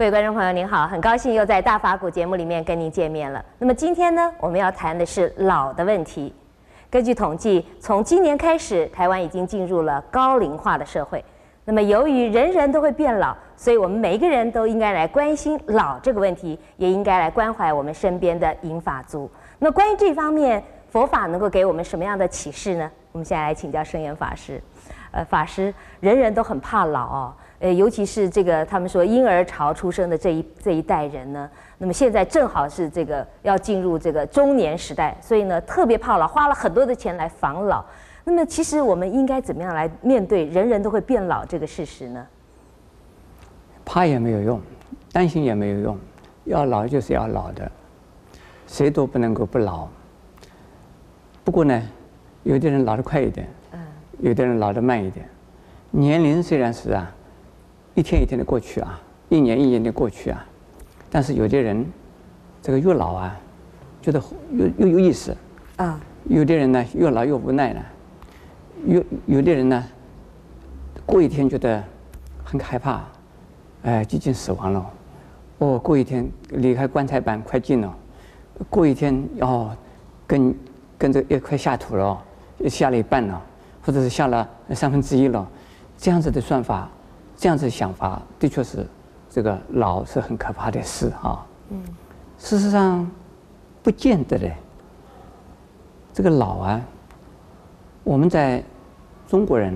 各位观众朋友，您好，很高兴又在大法古节目里面跟您见面了。那么今天呢，我们要谈的是老的问题。根据统计，从今年开始，台湾已经进入了高龄化的社会。那么由于人人都会变老，所以我们每一个人都应该来关心老这个问题，也应该来关怀我们身边的银发族。那关于这方面，佛法能够给我们什么样的启示呢？我们现在来请教圣严法师。呃，法师，人人都很怕老。呃，尤其是这个他们说婴儿潮出生的这一这一代人呢，那么现在正好是这个要进入这个中年时代，所以呢特别怕老，花了很多的钱来防老。那么其实我们应该怎么样来面对人人都会变老这个事实呢？怕也没有用，担心也没有用，要老就是要老的，谁都不能够不老。不过呢，有的人老得快一点，嗯，有的人老得慢一点。年龄虽然是啊。一天一天的过去啊，一年一年的过去啊，但是有的人，这个越老啊，觉得越越有意思啊。有的人呢，越老越无奈了。有有的人呢，过一天觉得很害怕，哎，接近死亡了。哦，过一天离开棺材板快近了。过一天哦，跟跟着也快下土了，下了一半了，或者是下了三分之一了，这样子的算法。这样子想法的确是，这个老是很可怕的事啊。嗯，事实上，不见得嘞。这个老啊，我们在中国人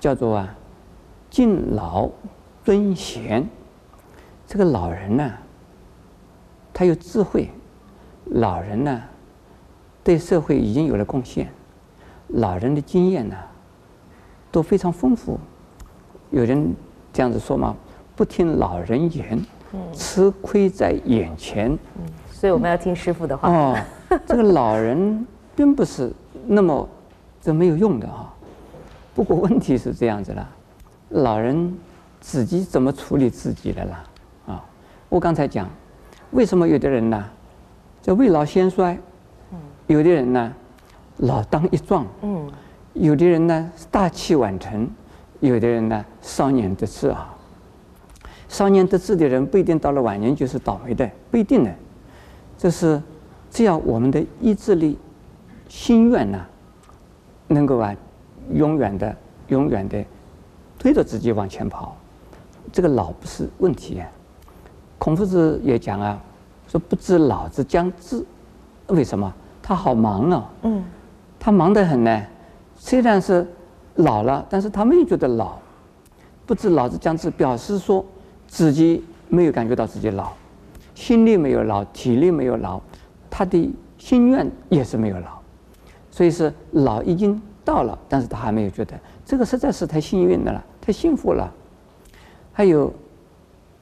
叫做啊，敬老尊贤。这个老人呢，他有智慧，老人呢，对社会已经有了贡献，老人的经验呢，都非常丰富。有人这样子说嘛，不听老人言，吃亏在眼前。嗯，所以我们要听师傅的话。哦，这个老人并不是那么这没有用的啊。不过问题是这样子了，老人自己怎么处理自己的啦？啊，我刚才讲，为什么有的人呢，叫未老先衰？有的人呢，老当益壮。嗯，有的人呢，大器晚成。有的人呢，少年得志啊，少年得志的人不一定到了晚年就是倒霉的，不一定的。这是只要我们的意志力、心愿呢，能够啊，永远的、永远的推着自己往前跑，这个老不是问题啊。孔夫子也讲啊，说不知老之将至，为什么？他好忙啊，嗯，他忙得很呢，虽然是。老了，但是他没有觉得老，不知老之将至，表示说自己没有感觉到自己老，心力没有老，体力没有老，他的心愿也是没有老，所以是老已经到了，但是他还没有觉得这个实在是太幸运的了，太幸福了。还有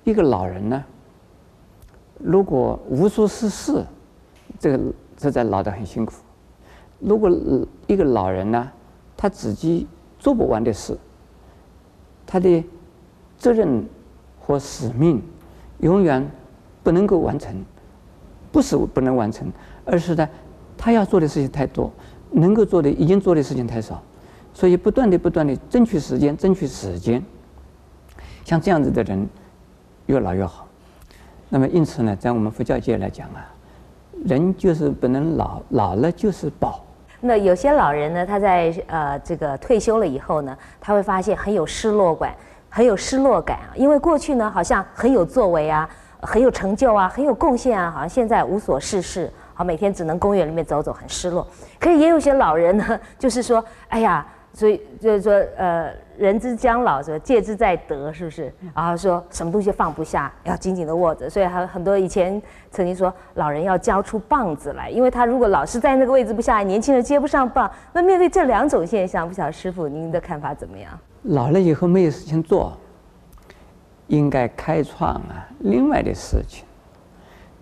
一个老人呢，如果无所事事，这个实在老得很辛苦。如果一个老人呢，他自己做不完的事，他的责任和使命永远不能够完成，不是不能完成，而是呢，他要做的事情太多，能够做的已经做的事情太少，所以不断的不断的争取时间，争取时间。像这样子的人越老越好。那么因此呢，在我们佛教界来讲啊，人就是不能老，老了就是宝。那有些老人呢，他在呃这个退休了以后呢，他会发现很有失落感，很有失落感啊，因为过去呢好像很有作为啊，很有成就啊，很有贡献啊，好像现在无所事事，好每天只能公园里面走走，很失落。可是也有些老人呢，就是说，哎呀。所以就是说，呃，人之将老，是戒之在得，是不是？然后说什么东西放不下，要紧紧的握着。所以还很多以前曾经说，老人要交出棒子来，因为他如果老是在那个位置不下来，年轻人接不上棒。那面对这两种现象，不晓得师傅您的看法怎么样？老了以后没有事情做，应该开创啊另外的事情。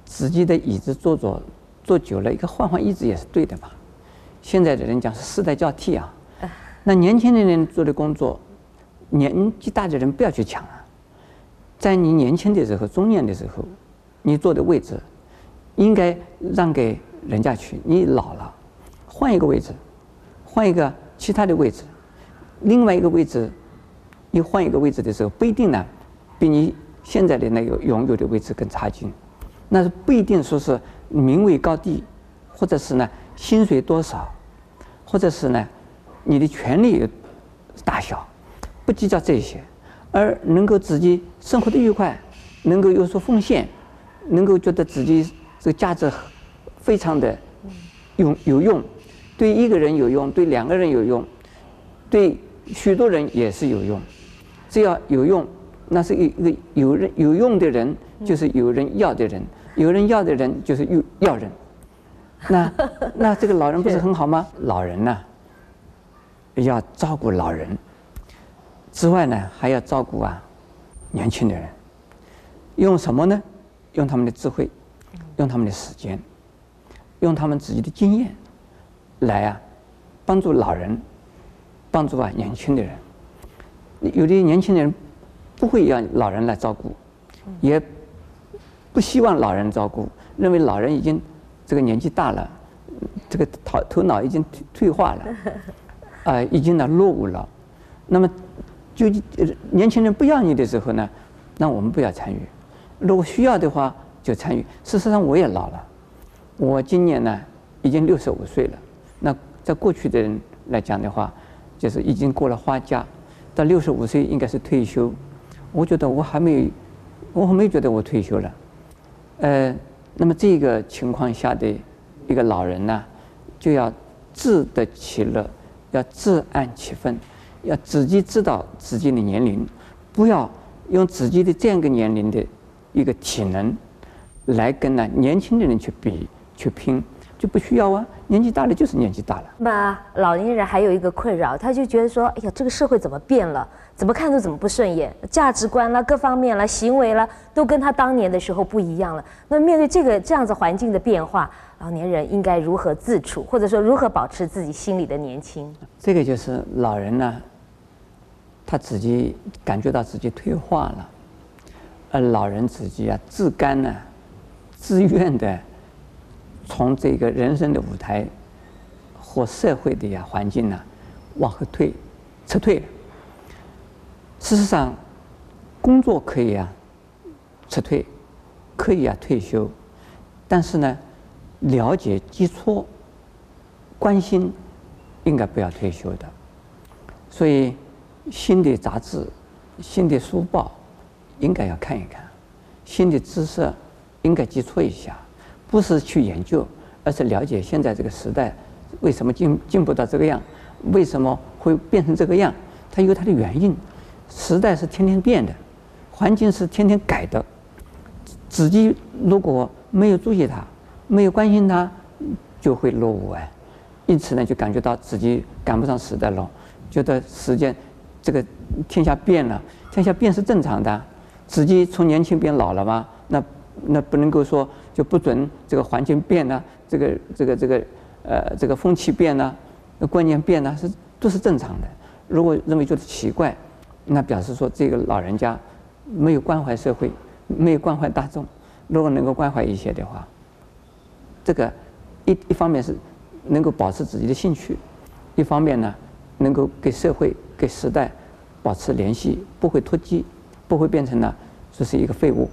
自己的椅子坐坐坐久了，一个换换椅子也是对的嘛。现在的人讲是世代交替啊。那年轻的人做的工作，年纪大的人不要去抢啊。在你年轻的时候、中年的时候，你坐的位置应该让给人家去。你老了，换一个位置，换一个其他的位置，另外一个位置，你换一个位置的时候，不一定呢，比你现在的那个拥有的位置更差劲。那是不一定说是名位高低，或者是呢薪水多少，或者是呢你的权力大小，不计较这些，而能够自己生活的愉快，能够有所奉献，能够觉得自己这个价值非常的有有用，对一个人有用，对两个人有用，对许多人也是有用。只要有用，那是一一个有人有用的人，就是有人要的人，有人要的人就是有要人。那那这个老人不是很好吗？老人呢，要照顾老人之外呢，还要照顾啊年轻的人。用什么呢？用他们的智慧，用他们的时间，用他们自己的经验，来啊帮助老人，帮助啊年轻的人。有的年轻人不会让老人来照顾，也不希望老人照顾，认为老人已经这个年纪大了，这个头头脑已经退退化了，呃，已经呢落伍了。那么，就年轻人不要你的时候呢，那我们不要参与；如果需要的话，就参与。事实上，我也老了，我今年呢已经六十五岁了。那在过去的人来讲的话，就是已经过了花甲。到六十五岁应该是退休，我觉得我还没有，我还没觉得我退休了，呃，那么这个情况下的一个老人呢，就要自得其乐，要自安其分，要自己知道自己的年龄，不要用自己的这样一个年龄的一个体能，来跟呢年轻的人去比去拼。就不需要啊，年纪大了就是年纪大了。那老年人还有一个困扰，他就觉得说，哎呀，这个社会怎么变了？怎么看都怎么不顺眼，价值观啦、各方面啦、行为啦，都跟他当年的时候不一样了。那面对这个这样子环境的变化，老年人应该如何自处，或者说如何保持自己心里的年轻？这个就是老人呢，他自己感觉到自己退化了，而老人自己啊，自甘呢，自愿的。从这个人生的舞台或社会的呀环境呢，往后退，撤退。事实上，工作可以啊撤退，可以啊退休，但是呢，了解基础、关心，应该不要退休的。所以，新的杂志、新的书报，应该要看一看；新的知识，应该接触一下。不是去研究，而是了解现在这个时代为什么进进步到这个样，为什么会变成这个样？它有它的原因。时代是天天变的，环境是天天改的。自己如果没有注意它，没有关心它，就会落伍哎。因此呢，就感觉到自己赶不上时代了，觉得时间这个天下变了，天下变是正常的。自己从年轻变老了吗？那那不能够说。就不准这个环境变呢，这个这个这个呃这个风气变呢，观念变呢，是都是正常的。如果认为觉得奇怪，那表示说这个老人家没有关怀社会，没有关怀大众。如果能够关怀一些的话，这个一一方面是能够保持自己的兴趣，一方面呢能够给社会、给时代保持联系，不会脱节，不会变成呢这是一个废物。